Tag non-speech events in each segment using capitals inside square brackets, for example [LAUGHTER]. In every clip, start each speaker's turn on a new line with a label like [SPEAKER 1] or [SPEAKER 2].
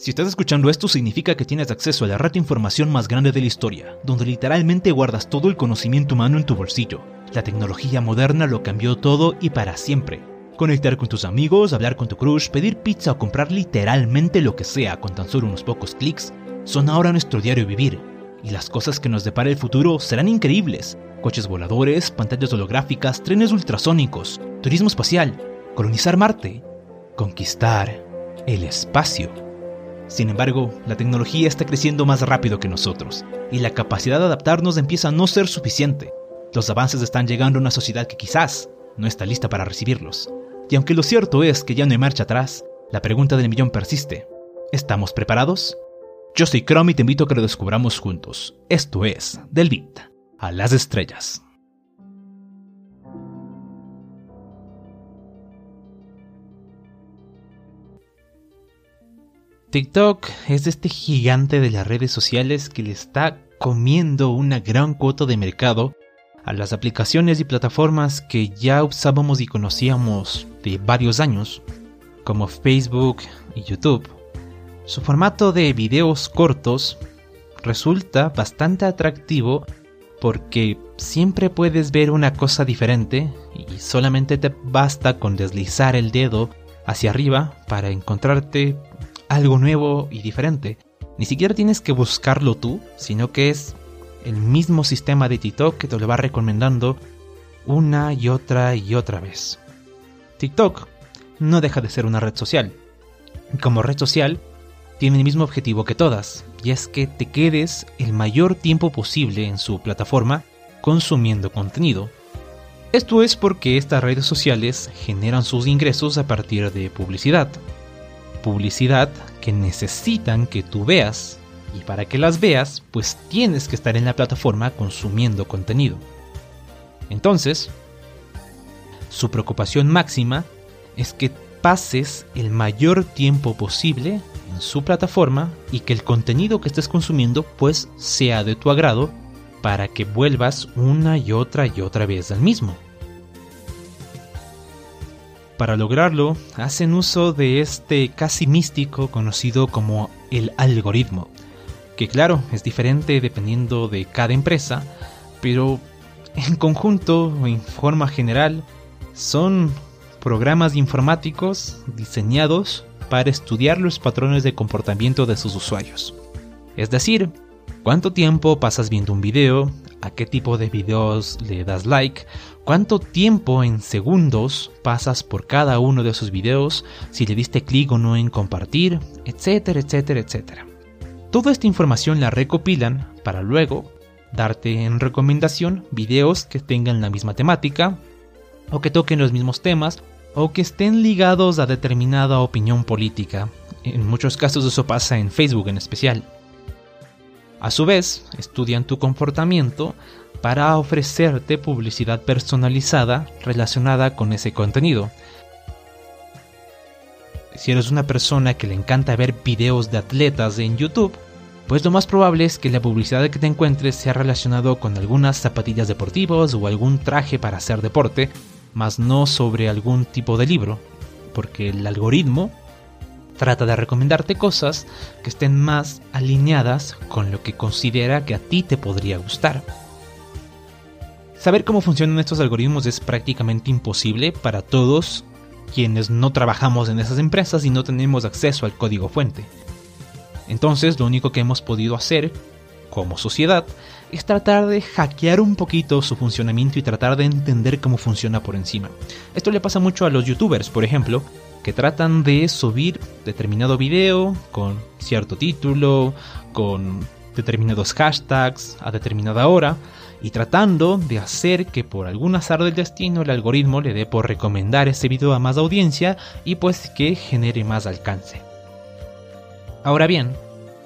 [SPEAKER 1] Si estás escuchando esto significa que tienes acceso a la red de información más grande de la historia, donde literalmente guardas todo el conocimiento humano en tu bolsillo. La tecnología moderna lo cambió todo y para siempre. Conectar con tus amigos, hablar con tu crush, pedir pizza o comprar literalmente lo que sea con tan solo unos pocos clics son ahora nuestro diario vivir. Y las cosas que nos depara el futuro serán increíbles. Coches voladores, pantallas holográficas, trenes ultrasónicos, turismo espacial, colonizar Marte, conquistar el espacio. Sin embargo, la tecnología está creciendo más rápido que nosotros, y la capacidad de adaptarnos empieza a no ser suficiente. Los avances están llegando a una sociedad que quizás no está lista para recibirlos. Y aunque lo cierto es que ya no hay marcha atrás, la pregunta del millón persiste. ¿Estamos preparados? Yo soy Chrome y te invito a que lo descubramos juntos. Esto es Del a las estrellas. TikTok es este gigante de las redes sociales que le está comiendo una gran cuota de mercado a las aplicaciones y plataformas que ya usábamos y conocíamos de varios años, como Facebook y YouTube. Su formato de videos cortos resulta bastante atractivo porque siempre puedes ver una cosa diferente y solamente te basta con deslizar el dedo hacia arriba para encontrarte algo nuevo y diferente. Ni siquiera tienes que buscarlo tú, sino que es el mismo sistema de TikTok que te lo va recomendando una y otra y otra vez. TikTok no deja de ser una red social. Como red social, tiene el mismo objetivo que todas, y es que te quedes el mayor tiempo posible en su plataforma consumiendo contenido. Esto es porque estas redes sociales generan sus ingresos a partir de publicidad publicidad que necesitan que tú veas. Y para que las veas, pues tienes que estar en la plataforma consumiendo contenido. Entonces, su preocupación máxima es que pases el mayor tiempo posible en su plataforma y que el contenido que estés consumiendo pues sea de tu agrado para que vuelvas una y otra y otra vez al mismo. Para lograrlo, hacen uso de este casi místico conocido como el algoritmo, que claro, es diferente dependiendo de cada empresa, pero en conjunto o en forma general son programas informáticos diseñados para estudiar los patrones de comportamiento de sus usuarios. Es decir, cuánto tiempo pasas viendo un video, a qué tipo de videos le das like, cuánto tiempo en segundos pasas por cada uno de esos videos, si le diste clic o no en compartir, etcétera, etcétera, etcétera. Toda esta información la recopilan para luego darte en recomendación videos que tengan la misma temática, o que toquen los mismos temas, o que estén ligados a determinada opinión política. En muchos casos eso pasa en Facebook en especial. A su vez, estudian tu comportamiento para ofrecerte publicidad personalizada relacionada con ese contenido. Si eres una persona que le encanta ver videos de atletas en YouTube, pues lo más probable es que la publicidad que te encuentres sea relacionado con algunas zapatillas deportivas o algún traje para hacer deporte, más no sobre algún tipo de libro, porque el algoritmo trata de recomendarte cosas que estén más alineadas con lo que considera que a ti te podría gustar. Saber cómo funcionan estos algoritmos es prácticamente imposible para todos quienes no trabajamos en esas empresas y no tenemos acceso al código fuente. Entonces lo único que hemos podido hacer como sociedad es tratar de hackear un poquito su funcionamiento y tratar de entender cómo funciona por encima. Esto le pasa mucho a los youtubers, por ejemplo, que tratan de subir determinado video con cierto título, con determinados hashtags a determinada hora y tratando de hacer que por algún azar del destino el algoritmo le dé por recomendar ese video a más audiencia y pues que genere más alcance. Ahora bien,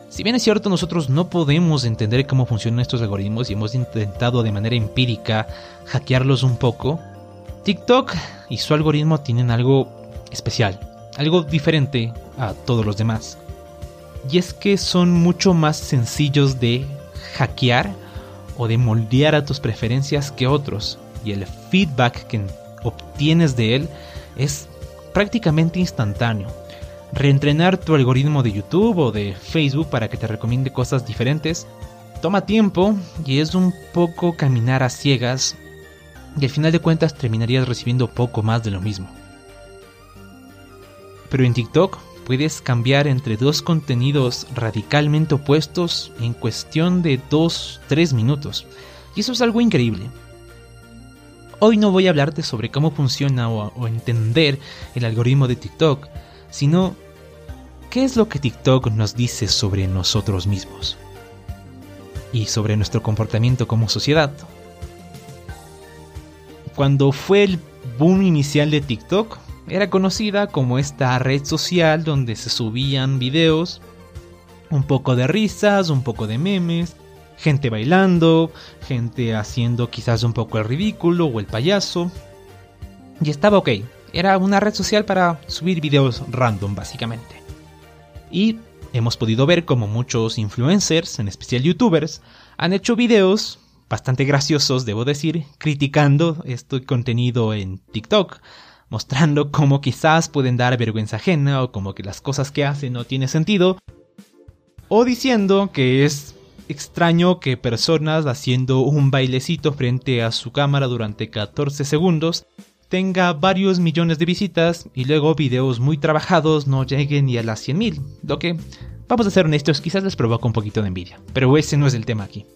[SPEAKER 1] si bien es cierto nosotros no podemos entender cómo funcionan estos algoritmos y hemos intentado de manera empírica hackearlos un poco, TikTok y su algoritmo tienen algo especial, algo diferente a todos los demás. Y es que son mucho más sencillos de hackear o de moldear a tus preferencias que otros. Y el feedback que obtienes de él es prácticamente instantáneo. Reentrenar tu algoritmo de YouTube o de Facebook para que te recomiende cosas diferentes toma tiempo y es un poco caminar a ciegas y al final de cuentas terminarías recibiendo poco más de lo mismo. Pero en TikTok puedes cambiar entre dos contenidos radicalmente opuestos en cuestión de 2-3 minutos. Y eso es algo increíble. Hoy no voy a hablarte sobre cómo funciona o, entender el algoritmo de TikTok, sino qué es lo que TikTok nos dice sobre nosotros mismos y sobre nuestro comportamiento como sociedad. Cuando fue el boom inicial de TikTok, era conocida como esta red social donde se subían videos, un poco de risas, un poco de memes, gente bailando, gente haciendo quizás un poco el ridículo o el payaso. Y estaba ok, era una red social para subir videos random básicamente. Y hemos podido ver como muchos influencers, en especial youtubers, han hecho videos bastante graciosos, debo decir, criticando este contenido en TikTok, mostrando cómo quizás pueden dar vergüenza ajena o como que las cosas que hacen no tienen sentido, o diciendo que es extraño que personas haciendo un bailecito frente a su cámara durante 14 segundos tenga varios millones de visitas y luego videos muy trabajados no lleguen ni a las 100.000, lo que, vamos a ser honestos, quizás les provoca un poquito de envidia, pero ese no es el tema aquí.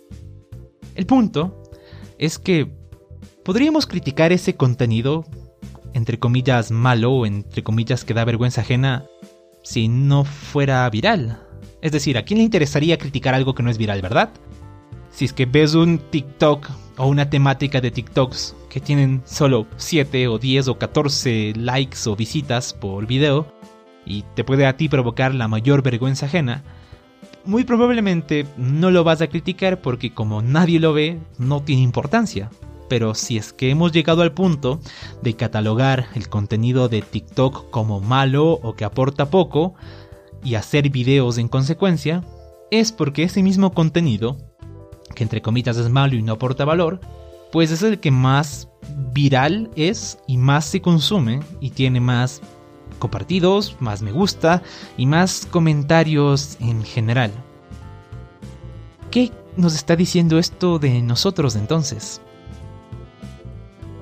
[SPEAKER 1] El punto es que podríamos criticar ese contenido entre comillas malo entre comillas que da vergüenza ajena si no fuera viral. Es decir, ¿a quién le interesaría criticar algo que no es viral, verdad? Si es que ves un TikTok o una temática de TikToks que tienen solo 7 o 10 o 14 likes o visitas por video y te puede a ti provocar la mayor vergüenza ajena, muy probablemente no lo vas a criticar porque como nadie lo ve, no tiene importancia pero si es que hemos llegado al punto de catalogar el contenido de TikTok como malo o que aporta poco y hacer videos en consecuencia, es porque ese mismo contenido, que entre comillas es malo y no aporta valor, pues es el que más viral es y más se consume y tiene más compartidos, más me gusta y más comentarios en general. ¿Qué nos está diciendo esto de nosotros entonces?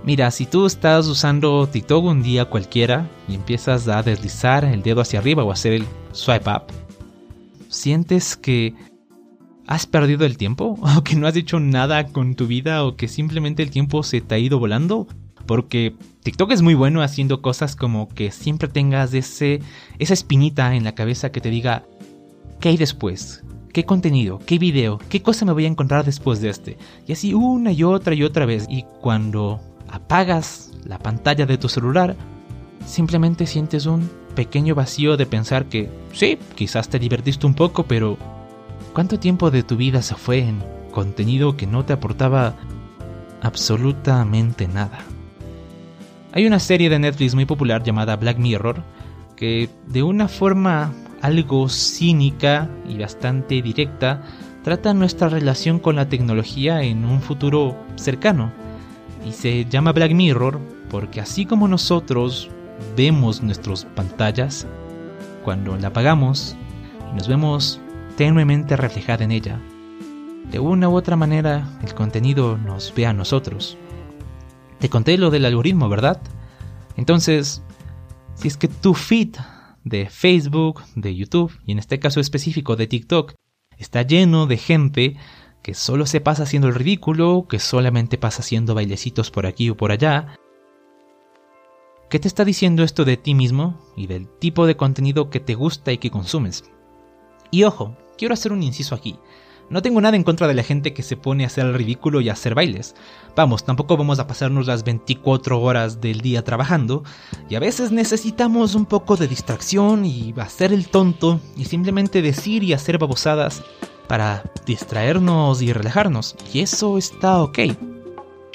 [SPEAKER 1] Mira, si tú estás usando TikTok un día cualquiera y empiezas a deslizar el dedo hacia arriba o hacer el swipe up, sientes que has perdido el tiempo [LAUGHS] o que no has hecho nada con tu vida o que simplemente el tiempo se te ha ido volando. Porque TikTok es muy bueno haciendo cosas como que siempre tengas ese, esa espinita en la cabeza que te diga, ¿qué hay después? ¿Qué contenido? ¿Qué video? ¿Qué cosa me voy a encontrar después de este? Y así una y otra y otra vez. Y cuando apagas la pantalla de tu celular, simplemente sientes un pequeño vacío de pensar que sí, quizás te divertiste un poco, pero ¿cuánto tiempo de tu vida se fue en contenido que no te aportaba absolutamente nada? Hay una serie de Netflix muy popular llamada Black Mirror que de una forma algo cínica y bastante directa trata nuestra relación con la tecnología en un futuro cercano y se llama Black Mirror porque así como nosotros vemos nuestras pantallas, cuando la apagamos y nos vemos tenuemente reflejada en ella, de una u otra manera el contenido nos ve a nosotros. Te conté lo del algoritmo, ¿verdad? Entonces, si es que tu feed de Facebook, de YouTube y en este caso específico de TikTok está lleno de gente que solo se pasa haciendo el ridículo, que solamente pasa haciendo bailecitos por aquí o por allá. ¿Qué te está diciendo esto de ti mismo y del tipo de contenido que te gusta y que consumes? Y ojo, quiero hacer un inciso aquí. No tengo nada en contra de la gente que se pone a hacer el ridículo y a hacer bailes. Vamos, tampoco vamos a pasarnos las 24 horas del día trabajando y a veces necesitamos un poco de distracción y hacer el tonto y simplemente decir y hacer babosadas para distraernos y relajarnos. Y eso está ok.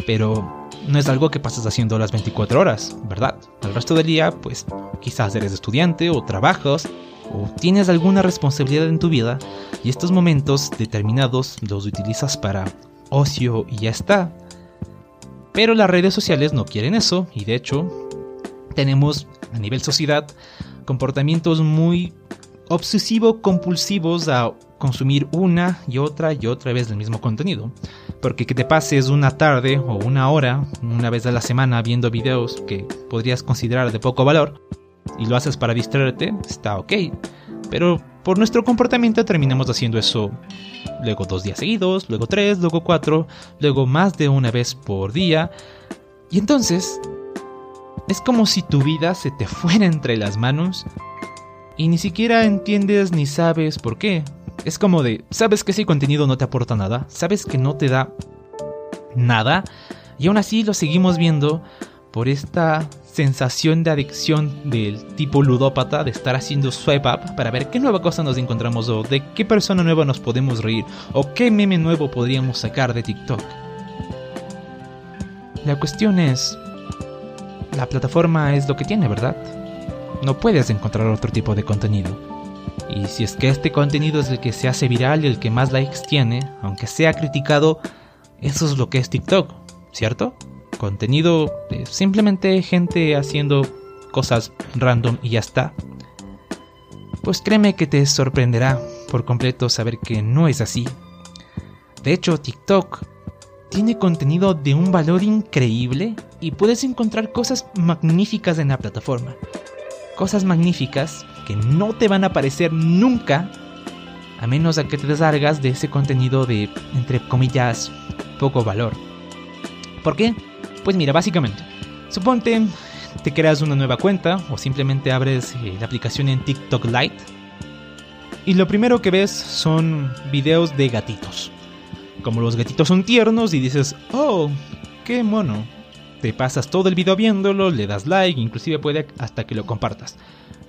[SPEAKER 1] Pero no es algo que pases haciendo las 24 horas, ¿verdad? El resto del día, pues quizás eres estudiante o trabajas o tienes alguna responsabilidad en tu vida y estos momentos determinados los utilizas para ocio y ya está. Pero las redes sociales no quieren eso y de hecho tenemos a nivel sociedad comportamientos muy obsesivo-compulsivos a consumir una y otra y otra vez el mismo contenido. Porque que te pases una tarde o una hora, una vez a la semana, viendo videos que podrías considerar de poco valor, y lo haces para distraerte, está ok. Pero por nuestro comportamiento terminamos haciendo eso luego dos días seguidos, luego tres, luego cuatro, luego más de una vez por día. Y entonces, es como si tu vida se te fuera entre las manos y ni siquiera entiendes ni sabes por qué. Es como de, sabes que ese contenido no te aporta nada, sabes que no te da nada, y aún así lo seguimos viendo por esta sensación de adicción del tipo ludópata de estar haciendo swipe up para ver qué nueva cosa nos encontramos o de qué persona nueva nos podemos reír o qué meme nuevo podríamos sacar de TikTok. La cuestión es, la plataforma es lo que tiene, ¿verdad? No puedes encontrar otro tipo de contenido. Y si es que este contenido es el que se hace viral y el que más likes tiene, aunque sea criticado, eso es lo que es TikTok, ¿cierto? contenido simplemente gente haciendo cosas random y ya está. Pues créeme que te sorprenderá por completo saber que no es así. De hecho, TikTok tiene contenido de un valor increíble y puedes encontrar cosas magníficas en la plataforma. Cosas magníficas que no te van a aparecer nunca a menos a que te desargas de ese contenido de, entre comillas, poco valor. ¿Por qué? Pues mira, básicamente, suponte te creas una nueva cuenta o simplemente abres eh, la aplicación en TikTok Lite y lo primero que ves son videos de gatitos. Como los gatitos son tiernos y dices, oh, qué mono. Te pasas todo el video viéndolo, le das like, inclusive puede hasta que lo compartas.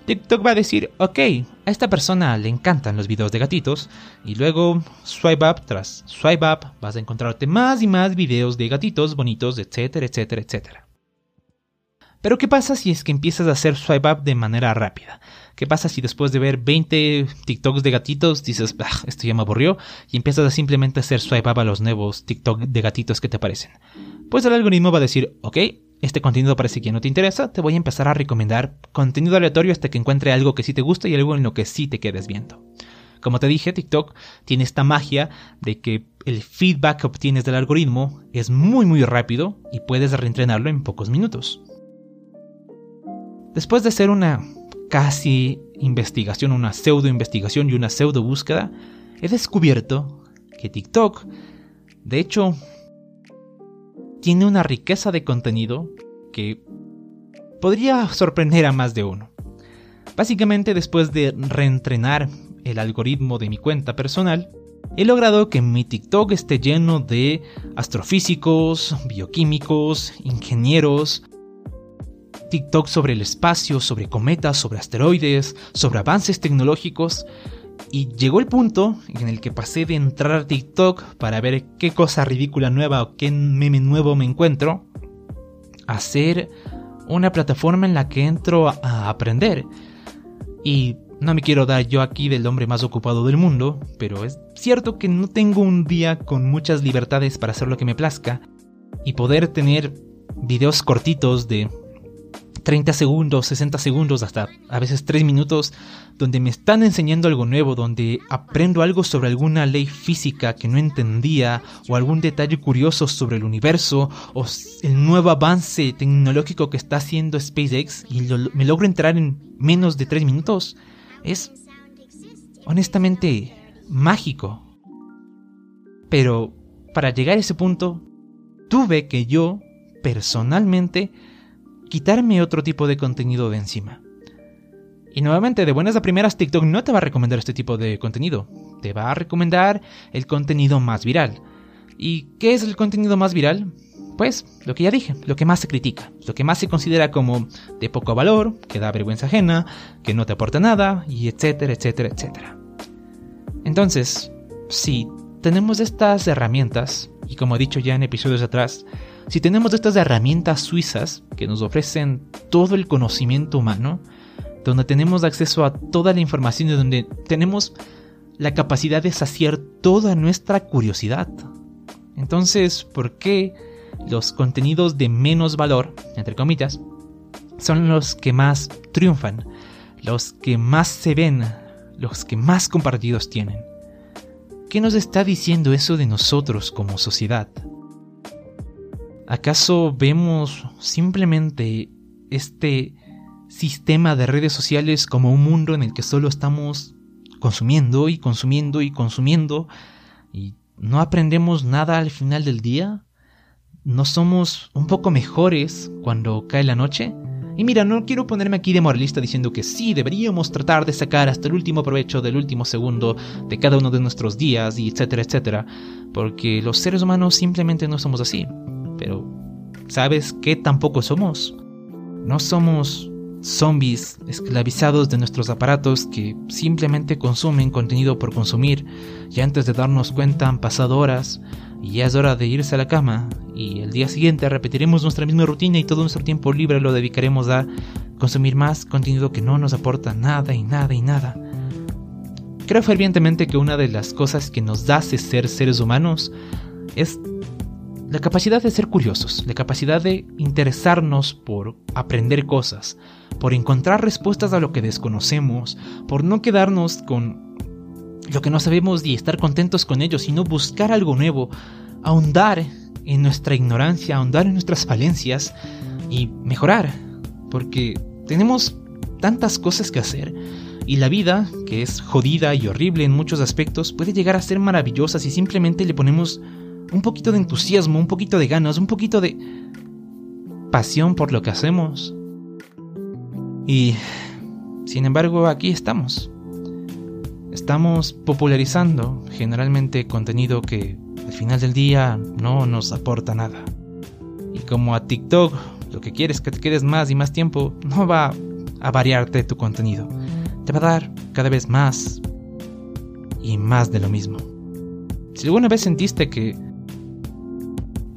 [SPEAKER 1] TikTok va a decir, ok, a esta persona le encantan los videos de gatitos, y luego swipe up tras swipe up vas a encontrarte más y más videos de gatitos bonitos, etcétera, etcétera, etcétera. Pero ¿qué pasa si es que empiezas a hacer swipe up de manera rápida? ¿Qué pasa si después de ver 20 TikToks de gatitos dices, esto ya me aburrió, y empiezas a simplemente hacer swipe up a los nuevos TikTok de gatitos que te aparecen? Pues el algoritmo va a decir, ok, este contenido parece que no te interesa, te voy a empezar a recomendar contenido aleatorio hasta que encuentre algo que sí te gusta y algo en lo que sí te quedes viendo. Como te dije, TikTok tiene esta magia de que el feedback que obtienes del algoritmo es muy muy rápido y puedes reentrenarlo en pocos minutos. Después de hacer una casi investigación, una pseudo investigación y una pseudo búsqueda, he descubierto que TikTok, de hecho, tiene una riqueza de contenido que podría sorprender a más de uno. Básicamente después de reentrenar el algoritmo de mi cuenta personal, he logrado que mi TikTok esté lleno de astrofísicos, bioquímicos, ingenieros, TikTok sobre el espacio, sobre cometas, sobre asteroides, sobre avances tecnológicos, y llegó el punto en el que pasé de entrar a TikTok para ver qué cosa ridícula nueva o qué meme nuevo me encuentro, a ser una plataforma en la que entro a aprender. Y no me quiero dar yo aquí del hombre más ocupado del mundo, pero es cierto que no tengo un día con muchas libertades para hacer lo que me plazca y poder tener videos cortitos de 30 segundos, 60 segundos, hasta a veces 3 minutos, donde me están enseñando algo nuevo, donde aprendo algo sobre alguna ley física que no entendía, o algún detalle curioso sobre el universo, o el nuevo avance tecnológico que está haciendo SpaceX, y me logro entrar en menos de 3 minutos, es honestamente mágico. Pero para llegar a ese punto, tuve que yo, personalmente, quitarme otro tipo de contenido de encima. Y nuevamente, de buenas a primeras, TikTok no te va a recomendar este tipo de contenido. Te va a recomendar el contenido más viral. ¿Y qué es el contenido más viral? Pues lo que ya dije, lo que más se critica, lo que más se considera como de poco valor, que da vergüenza ajena, que no te aporta nada, y etcétera, etcétera, etcétera. Entonces, si tenemos estas herramientas, y como he dicho ya en episodios atrás, si tenemos estas herramientas suizas que nos ofrecen todo el conocimiento humano, donde tenemos acceso a toda la información y donde tenemos la capacidad de saciar toda nuestra curiosidad. Entonces, ¿por qué los contenidos de menos valor, entre comillas, son los que más triunfan? los que más se ven, los que más compartidos tienen. ¿Qué nos está diciendo eso de nosotros como sociedad? ¿Acaso vemos simplemente este sistema de redes sociales como un mundo en el que solo estamos consumiendo y consumiendo y consumiendo y no aprendemos nada al final del día? ¿No somos un poco mejores cuando cae la noche? Y mira, no quiero ponerme aquí de moralista diciendo que sí, deberíamos tratar de sacar hasta el último provecho del último segundo de cada uno de nuestros días y etcétera, etcétera, porque los seres humanos simplemente no somos así. ¿Sabes qué tampoco somos? No somos zombies esclavizados de nuestros aparatos que simplemente consumen contenido por consumir y antes de darnos cuenta han pasado horas y ya es hora de irse a la cama y el día siguiente repetiremos nuestra misma rutina y todo nuestro tiempo libre lo dedicaremos a consumir más contenido que no nos aporta nada y nada y nada. Creo fervientemente que una de las cosas que nos hace ser seres humanos es la capacidad de ser curiosos, la capacidad de interesarnos por aprender cosas, por encontrar respuestas a lo que desconocemos, por no quedarnos con lo que no sabemos y estar contentos con ello, sino buscar algo nuevo, ahondar en nuestra ignorancia, ahondar en nuestras falencias y mejorar, porque tenemos tantas cosas que hacer y la vida, que es jodida y horrible en muchos aspectos, puede llegar a ser maravillosa si simplemente le ponemos un poquito de entusiasmo, un poquito de ganas, un poquito de pasión por lo que hacemos. Y, sin embargo, aquí estamos. Estamos popularizando generalmente contenido que al final del día no nos aporta nada. Y como a TikTok lo que quieres que te quedes más y más tiempo, no va a variarte tu contenido. Te va a dar cada vez más y más de lo mismo. Si alguna vez sentiste que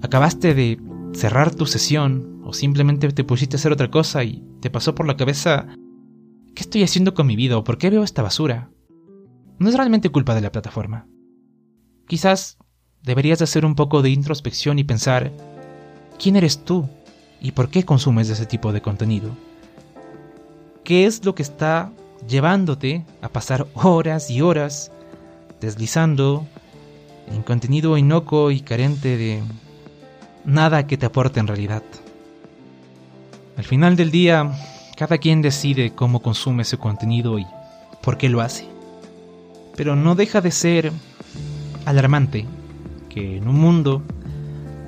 [SPEAKER 1] acabaste de cerrar tu sesión o simplemente te pusiste a hacer otra cosa y te pasó por la cabeza ¿qué estoy haciendo con mi vida o por qué veo esta basura? No es realmente culpa de la plataforma. Quizás deberías hacer un poco de introspección y pensar ¿quién eres tú y por qué consumes ese tipo de contenido? ¿Qué es lo que está llevándote a pasar horas y horas deslizando en contenido inocuo y carente de nada que te aporte en realidad. Al final del día, cada quien decide cómo consume su contenido y por qué lo hace. Pero no deja de ser alarmante que en un mundo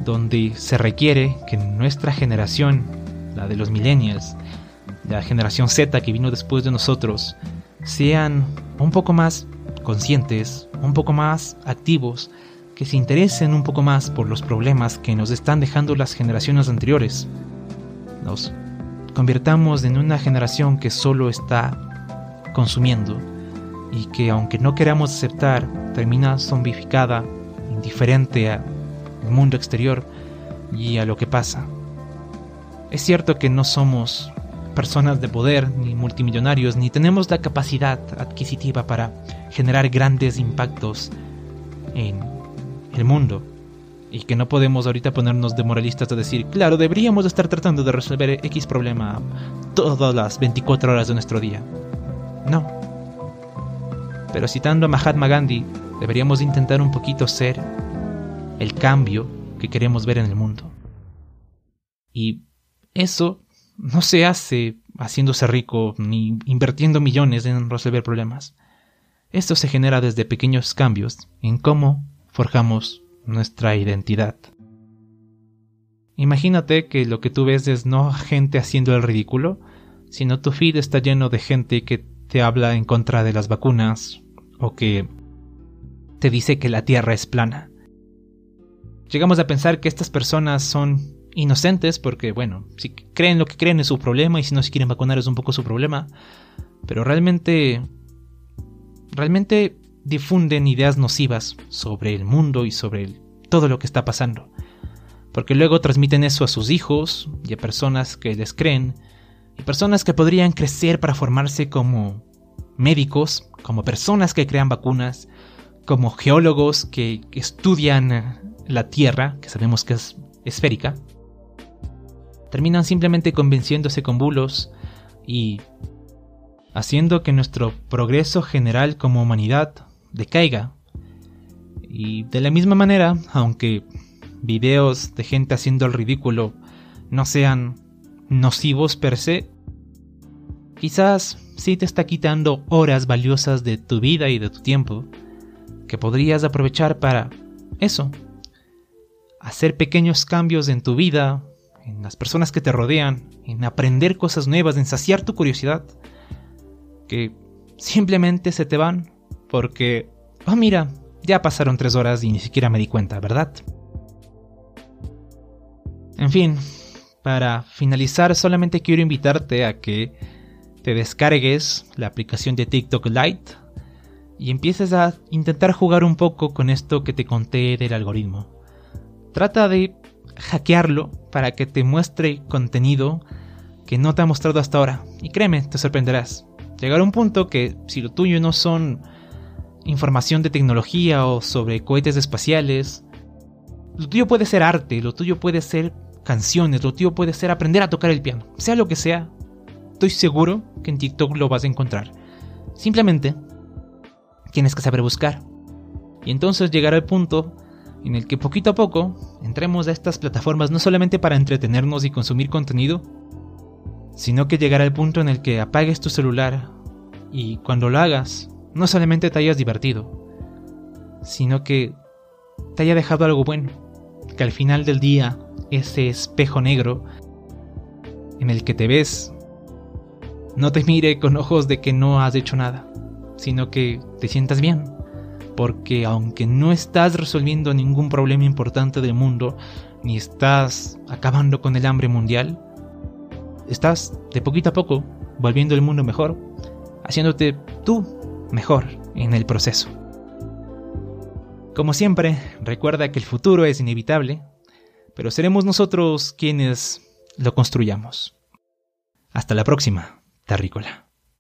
[SPEAKER 1] donde se requiere que nuestra generación, la de los millennials, la generación Z que vino después de nosotros, sean un poco más conscientes, un poco más activos, que se interesen un poco más por los problemas que nos están dejando las generaciones anteriores. Nos convirtamos en una generación que solo está consumiendo y que aunque no queramos aceptar, termina zombificada, indiferente al mundo exterior y a lo que pasa. Es cierto que no somos personas de poder, ni multimillonarios, ni tenemos la capacidad adquisitiva para generar grandes impactos en el mundo. Y que no podemos ahorita ponernos de moralistas a decir, claro, deberíamos estar tratando de resolver X problema todas las 24 horas de nuestro día. No. Pero citando a Mahatma Gandhi, deberíamos intentar un poquito ser el cambio que queremos ver en el mundo. Y eso no se hace haciéndose rico ni invirtiendo millones en resolver problemas. Esto se genera desde pequeños cambios en cómo forjamos nuestra identidad. Imagínate que lo que tú ves es no gente haciendo el ridículo, sino tu feed está lleno de gente que te habla en contra de las vacunas o que te dice que la Tierra es plana. Llegamos a pensar que estas personas son inocentes porque, bueno, si creen lo que creen es su problema y si no se quieren vacunar es un poco su problema, pero realmente, realmente difunden ideas nocivas sobre el mundo y sobre todo lo que está pasando. Porque luego transmiten eso a sus hijos y a personas que les creen, y personas que podrían crecer para formarse como médicos, como personas que crean vacunas, como geólogos que estudian la Tierra, que sabemos que es esférica, terminan simplemente convenciéndose con bulos y haciendo que nuestro progreso general como humanidad decaiga. Y de la misma manera, aunque videos de gente haciendo el ridículo no sean nocivos per se, quizás sí te está quitando horas valiosas de tu vida y de tu tiempo que podrías aprovechar para eso, hacer pequeños cambios en tu vida, en las personas que te rodean, en aprender cosas nuevas, en saciar tu curiosidad, que simplemente se te van porque, oh mira, ya pasaron tres horas y ni siquiera me di cuenta, ¿verdad? En fin, para finalizar solamente quiero invitarte a que te descargues la aplicación de TikTok Lite y empieces a intentar jugar un poco con esto que te conté del algoritmo. Trata de hackearlo para que te muestre contenido que no te ha mostrado hasta ahora. Y créeme, te sorprenderás. Llegar a un punto que si lo tuyo no son información de tecnología o sobre cohetes espaciales, lo tuyo puede ser arte, lo tuyo puede ser canciones, lo tuyo puede ser aprender a tocar el piano. Sea lo que sea, estoy seguro que en TikTok lo vas a encontrar. Simplemente tienes que saber buscar. Y entonces llegará el punto en el que poquito a poco entremos a estas plataformas no solamente para entretenernos y consumir contenido, sino que llegará el punto en el que apagues tu celular y cuando lo hagas, no solamente te hayas divertido, sino que te haya dejado algo bueno, que al final del día ese espejo negro en el que te ves no te mire con ojos de que no has hecho nada, sino que te sientas bien, porque aunque no estás resolviendo ningún problema importante del mundo, ni estás acabando con el hambre mundial, estás de poquito a poco volviendo el mundo mejor, haciéndote tú mejor en el proceso. Como siempre, recuerda que el futuro es inevitable, pero seremos nosotros quienes lo construyamos. Hasta la próxima, Terrícola.